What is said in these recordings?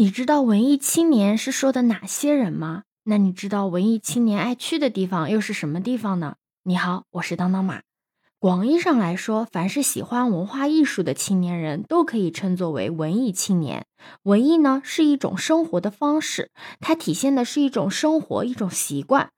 你知道文艺青年是说的哪些人吗？那你知道文艺青年爱去的地方又是什么地方呢？你好，我是当当马。广义上来说，凡是喜欢文化艺术的青年人都可以称作为文艺青年。文艺呢是一种生活的方式，它体现的是一种生活、一种习惯。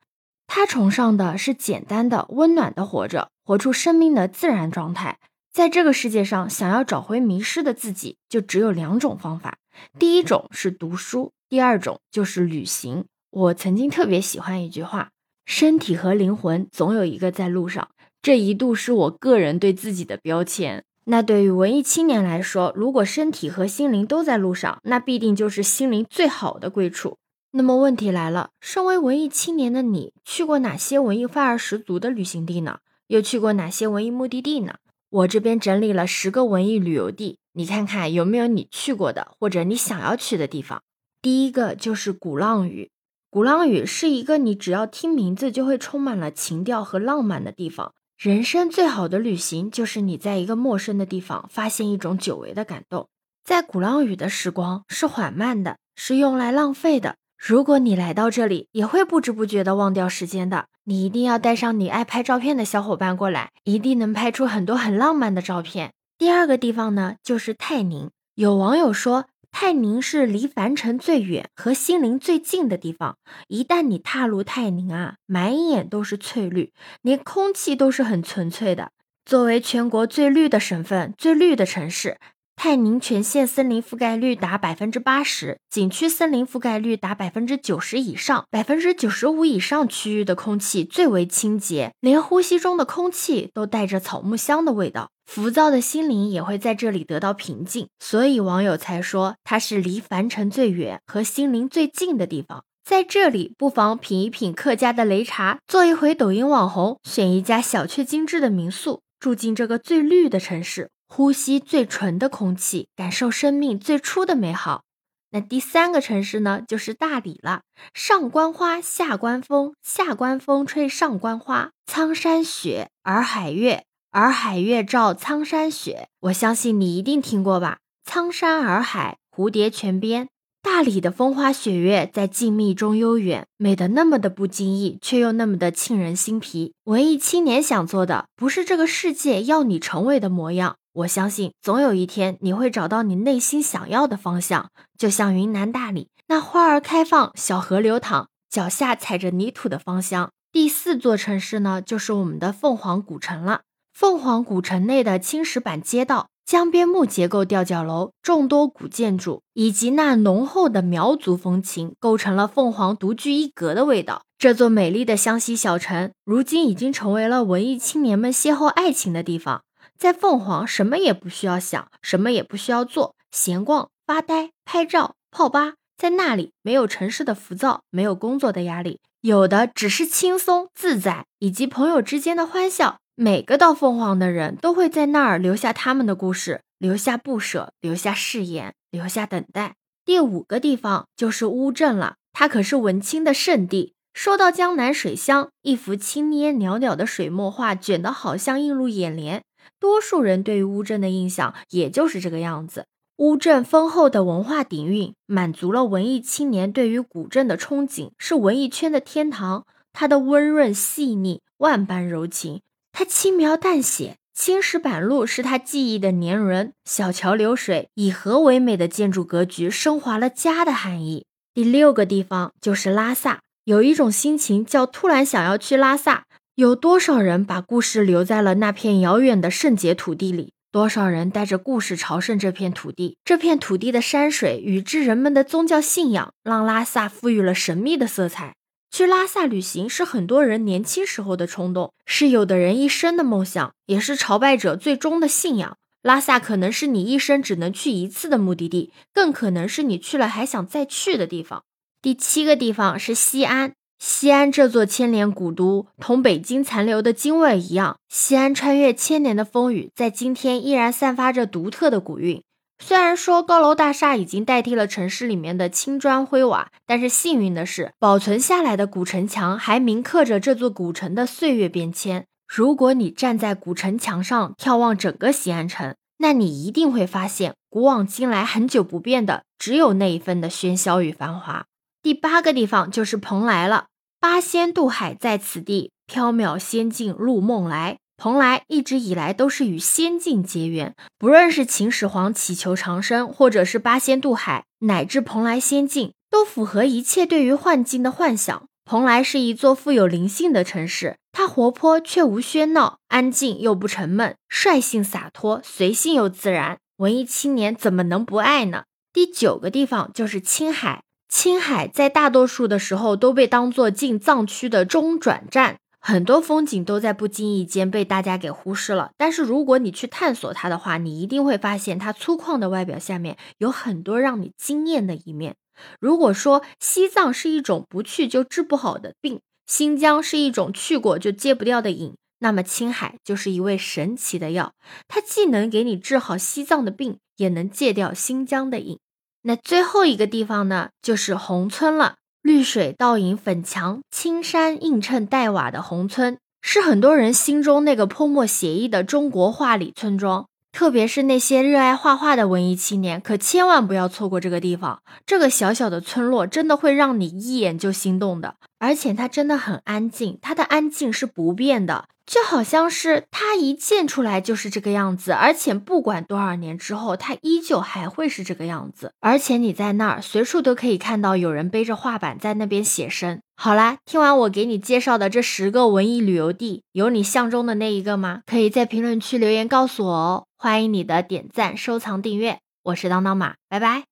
它崇尚的是简单的、温暖的活着，活出生命的自然状态。在这个世界上，想要找回迷失的自己，就只有两种方法。第一种是读书，第二种就是旅行。我曾经特别喜欢一句话：“身体和灵魂总有一个在路上。”这一度是我个人对自己的标签。那对于文艺青年来说，如果身体和心灵都在路上，那必定就是心灵最好的归处。那么问题来了，身为文艺青年的你，去过哪些文艺范儿十足的旅行地呢？又去过哪些文艺目的地呢？我这边整理了十个文艺旅游地。你看看有没有你去过的或者你想要去的地方？第一个就是鼓浪屿。鼓浪屿是一个你只要听名字就会充满了情调和浪漫的地方。人生最好的旅行就是你在一个陌生的地方发现一种久违的感动。在鼓浪屿的时光是缓慢的，是用来浪费的。如果你来到这里，也会不知不觉的忘掉时间的。你一定要带上你爱拍照片的小伙伴过来，一定能拍出很多很浪漫的照片。第二个地方呢，就是泰宁。有网友说，泰宁是离凡尘最远和心灵最近的地方。一旦你踏入泰宁啊，满眼都是翠绿，连空气都是很纯粹的。作为全国最绿的省份、最绿的城市。泰宁全县森林覆盖率达百分之八十，景区森林覆盖率达百分之九十以上，百分之九十五以上区域的空气最为清洁，连呼吸中的空气都带着草木香的味道，浮躁的心灵也会在这里得到平静。所以网友才说它是离凡尘最远和心灵最近的地方。在这里，不妨品一品客家的擂茶，做一回抖音网红，选一家小却精致的民宿，住进这个最绿的城市。呼吸最纯的空气，感受生命最初的美好。那第三个城市呢，就是大理了。上关花，下关风，下关风吹上关花。苍山雪，洱海月，洱海月照苍山雪。我相信你一定听过吧？苍山洱海，蝴蝶泉边。大理的风花雪月在静谧中悠远，美得那么的不经意，却又那么的沁人心脾。文艺青年想做的，不是这个世界要你成为的模样。我相信，总有一天你会找到你内心想要的方向。就像云南大理那花儿开放、小河流淌、脚下踩着泥土的芳香。第四座城市呢，就是我们的凤凰古城了。凤凰古城内的青石板街道、江边木结构吊脚楼、众多古建筑，以及那浓厚的苗族风情，构成了凤凰独具一格的味道。这座美丽的湘西小城，如今已经成为了文艺青年们邂逅爱情的地方。在凤凰，什么也不需要想，什么也不需要做，闲逛、发呆、拍照、泡吧，在那里没有城市的浮躁，没有工作的压力，有的只是轻松自在以及朋友之间的欢笑。每个到凤凰的人都会在那儿留下他们的故事，留下不舍，留下誓言，留下等待。第五个地方就是乌镇了，它可是文青的圣地。说到江南水乡，一幅青烟袅袅的水墨画卷得好像映入眼帘。多数人对于乌镇的印象也就是这个样子。乌镇丰厚的文化底蕴，满足了文艺青年对于古镇的憧憬，是文艺圈的天堂。它的温润细腻，万般柔情；它轻描淡写，青石板路是他记忆的年轮，小桥流水，以和为美的建筑格局，升华了家的含义。第六个地方就是拉萨，有一种心情叫突然想要去拉萨。有多少人把故事留在了那片遥远的圣洁土地里？多少人带着故事朝圣这片土地？这片土地的山水与之人们的宗教信仰，让拉萨赋予了神秘的色彩。去拉萨旅行是很多人年轻时候的冲动，是有的人一生的梦想，也是朝拜者最终的信仰。拉萨可能是你一生只能去一次的目的地，更可能是你去了还想再去的地方。第七个地方是西安。西安这座千年古都，同北京残留的京味一样，西安穿越千年的风雨，在今天依然散发着独特的古韵。虽然说高楼大厦已经代替了城市里面的青砖灰瓦，但是幸运的是，保存下来的古城墙还铭刻着这座古城的岁月变迁。如果你站在古城墙上眺望整个西安城，那你一定会发现，古往今来很久不变的，只有那一份的喧嚣与繁华。第八个地方就是蓬莱了，八仙渡海在此地，缥缈仙境入梦来。蓬莱一直以来都是与仙境结缘，不论是秦始皇祈求长生，或者是八仙渡海，乃至蓬莱仙境，都符合一切对于幻境的幻想。蓬莱是一座富有灵性的城市，它活泼却无喧闹，安静又不沉闷，率性洒脱，随性又自然。文艺青年怎么能不爱呢？第九个地方就是青海，青海在大多数的时候都被当作进藏区的中转站。很多风景都在不经意间被大家给忽视了，但是如果你去探索它的话，你一定会发现它粗犷的外表下面有很多让你惊艳的一面。如果说西藏是一种不去就治不好的病，新疆是一种去过就戒不掉的瘾，那么青海就是一味神奇的药，它既能给你治好西藏的病，也能戒掉新疆的瘾。那最后一个地方呢，就是宏村了。绿水倒影粉墙，青山映衬黛瓦的宏村，是很多人心中那个泼墨写意的中国画里村庄。特别是那些热爱画画的文艺青年，可千万不要错过这个地方。这个小小的村落，真的会让你一眼就心动的。而且它真的很安静，它的安静是不变的。就好像是它一建出来就是这个样子，而且不管多少年之后，它依旧还会是这个样子。而且你在那儿随处都可以看到有人背着画板在那边写生。好啦，听完我给你介绍的这十个文艺旅游地，有你相中的那一个吗？可以在评论区留言告诉我哦。欢迎你的点赞、收藏、订阅。我是当当马，拜拜。